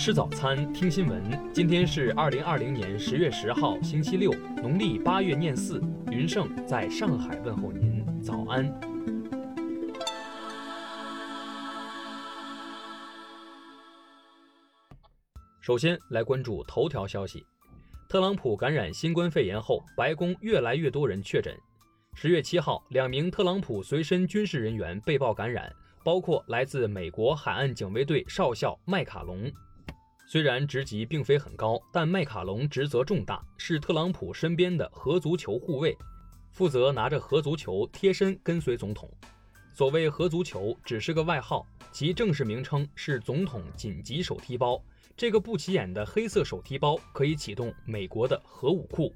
吃早餐，听新闻。今天是二零二零年十月十号，星期六，农历八月廿四。云盛在上海问候您，早安。首先来关注头条消息：特朗普感染新冠肺炎后，白宫越来越多人确诊。十月七号，两名特朗普随身军事人员被曝感染。包括来自美国海岸警卫队少校麦卡龙，虽然职级并非很高，但麦卡龙职责重大，是特朗普身边的核足球护卫，负责拿着核足球贴身跟随总统。所谓核足球只是个外号，其正式名称是总统紧急手提包。这个不起眼的黑色手提包可以启动美国的核武库。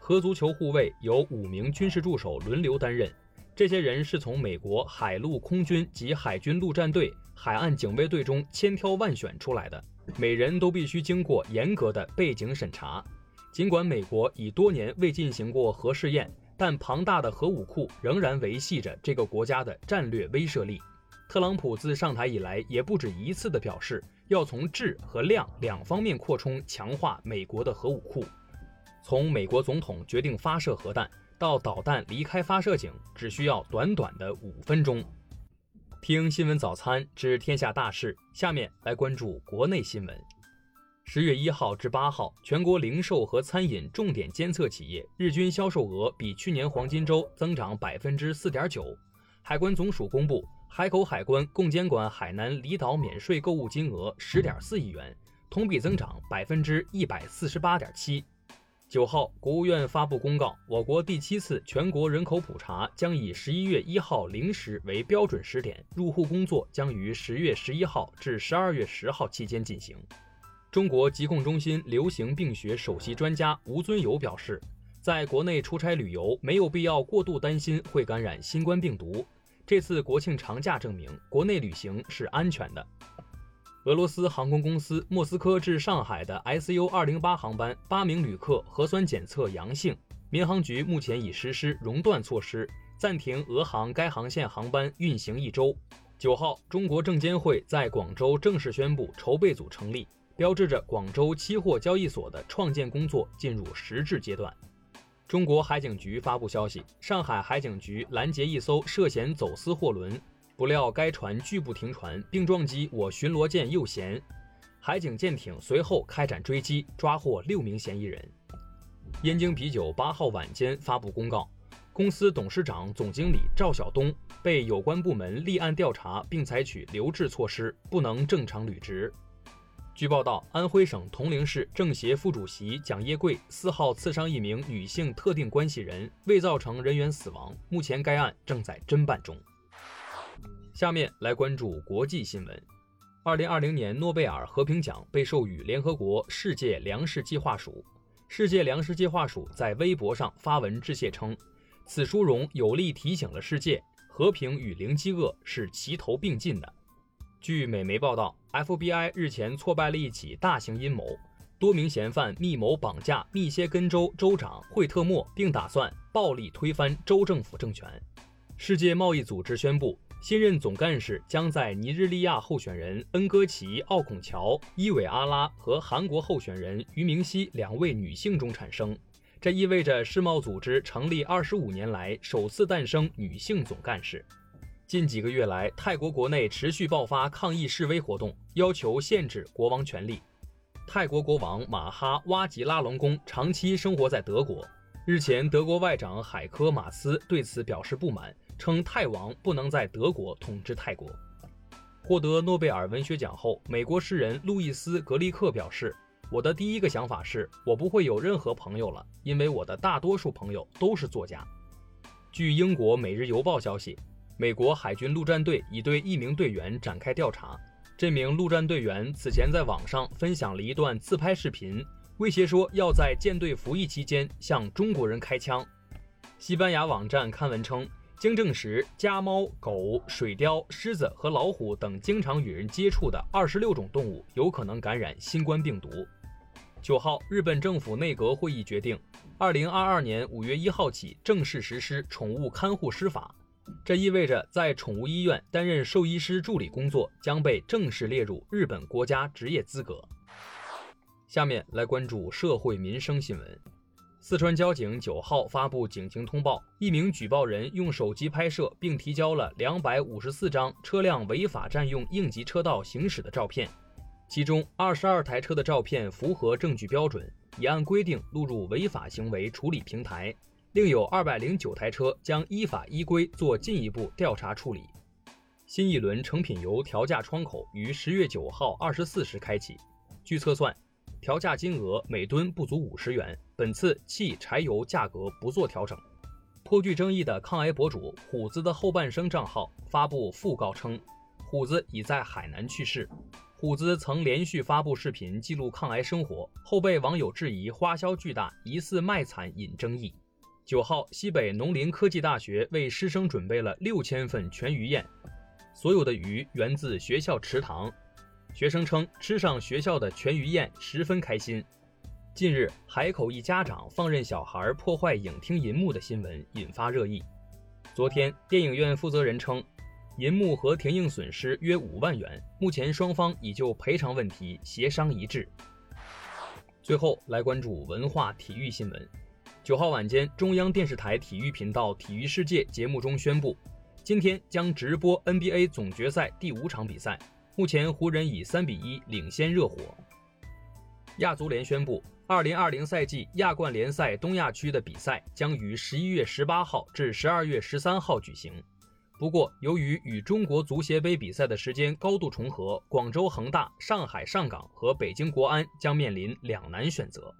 核足球护卫由五名军事助手轮流担任。这些人是从美国海陆空军及海军陆战队海岸警卫队中千挑万选出来的，每人都必须经过严格的背景审查。尽管美国已多年未进行过核试验，但庞大的核武库仍然维系着这个国家的战略威慑力。特朗普自上台以来，也不止一次地表示要从质和量两方面扩充、强化美国的核武库。从美国总统决定发射核弹。到导弹离开发射井只需要短短的五分钟。听新闻早餐知天下大事，下面来关注国内新闻。十月一号至八号，全国零售和餐饮重点监测企业日均销售额比去年黄金周增长百分之四点九。海关总署公布，海口海关共监管海南离岛免税购物金额十点四亿元，同比增长百分之一百四十八点七。九号，国务院发布公告，我国第七次全国人口普查将以十一月一号零时为标准时点，入户工作将于十月十一号至十二月十号期间进行。中国疾控中心流行病学首席专家吴尊友表示，在国内出差旅游没有必要过度担心会感染新冠病毒。这次国庆长假证明，国内旅行是安全的。俄罗斯航空公司莫斯科至上海的 SU 二零八航班八名旅客核酸检测阳性，民航局目前已实施熔断措施，暂停俄航该航线航班运行一周。九号，中国证监会在广州正式宣布筹备组成立，标志着广州期货交易所的创建工作进入实质阶段。中国海警局发布消息，上海海警局拦截一艘涉嫌走私货轮。不料该船拒不停船，并撞击我巡逻舰右舷，海警舰艇随后开展追击，抓获六名嫌疑人。燕京啤酒八号晚间发布公告，公司董事长、总经理赵晓东被有关部门立案调查，并采取留置措施，不能正常履职。据报道，安徽省铜陵市政协副主席蒋业贵四号刺伤一名女性特定关系人，未造成人员死亡，目前该案正在侦办中。下面来关注国际新闻。二零二零年诺贝尔和平奖被授予联合国世界粮食计划署。世界粮食计划署在微博上发文致谢称，此殊荣有力提醒了世界，和平与零饥饿是齐头并进的。据美媒报道，FBI 日前挫败了一起大型阴谋，多名嫌犯密谋绑架密歇根州州长惠特莫，并打算暴力推翻州政府政权。世界贸易组织宣布。新任总干事将在尼日利亚候选人恩戈奇·奥孔乔、伊韦阿拉和韩国候选人于明熙两位女性中产生，这意味着世贸组织成立二十五年来首次诞生女性总干事。近几个月来，泰国国内持续爆发抗议示威活动，要求限制国王权力。泰国国王马哈哇吉拉隆功长期生活在德国，日前，德国外长海科马斯对此表示不满。称泰王不能在德国统治泰国。获得诺贝尔文学奖后，美国诗人路易斯·格利克表示：“我的第一个想法是我不会有任何朋友了，因为我的大多数朋友都是作家。”据英国《每日邮报》消息，美国海军陆战队已对一名队员展开调查。这名陆战队员此前在网上分享了一段自拍视频，威胁说要在舰队服役期间向中国人开枪。西班牙网站刊文称。经证实，家猫、狗、水貂、狮子和老虎等经常与人接触的二十六种动物有可能感染新冠病毒。九号，日本政府内阁会议决定，二零二二年五月一号起正式实施宠物看护师法。这意味着，在宠物医院担任兽医师助理工作将被正式列入日本国家职业资格。下面来关注社会民生新闻。四川交警九号发布警情通报，一名举报人用手机拍摄并提交了两百五十四张车辆违法占用应急车道行驶的照片，其中二十二台车的照片符合证据标准，已按规定录入违法行为处理平台，另有二百零九台车将依法依规做进一步调查处理。新一轮成品油调价窗口于十月九号二十四时开启，据测算。调价金额每吨不足五十元，本次汽柴油价格不做调整。颇具争议的抗癌博主虎子的后半生账号发布讣告称，虎子已在海南去世。虎子曾连续发布视频记录抗癌生活，后被网友质疑花销巨大，疑似卖惨引争议。九号，西北农林科技大学为师生准备了六千份全鱼宴，所有的鱼源自学校池塘。学生称吃上学校的全鱼宴十分开心。近日，海口一家长放任小孩破坏影厅银幕的新闻引发热议。昨天，电影院负责人称，银幕和停映损失约五万元，目前双方已就赔偿问题协商一致。最后来关注文化体育新闻。九号晚间，中央电视台体育频道《体育世界》节目中宣布，今天将直播 NBA 总决赛第五场比赛。目前，湖人以三比一领先热火。亚足联宣布，二零二零赛季亚冠联赛东亚区的比赛将于十一月十八号至十二月十三号举行。不过，由于与中国足协杯比赛的时间高度重合，广州恒大、上海上港和北京国安将面临两难选择。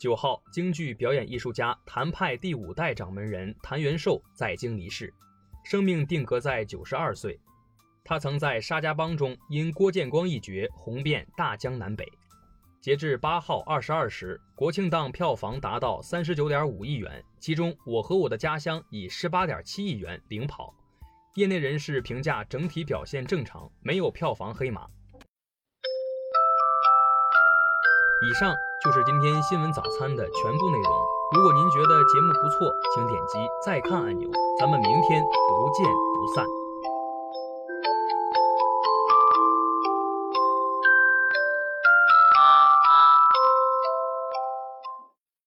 九号，京剧表演艺术家谭派第五代掌门人谭元寿在京离世，生命定格在九十二岁。他曾在《沙家浜》中因郭建光一角红遍大江南北。截至八号二十二时，国庆档票房达到三十九点五亿元，其中《我和我的家乡》以十八点七亿元领跑。业内人士评价整体表现正常，没有票房黑马。以上就是今天新闻早餐的全部内容。如果您觉得节目不错，请点击再看按钮。咱们明天不见不散。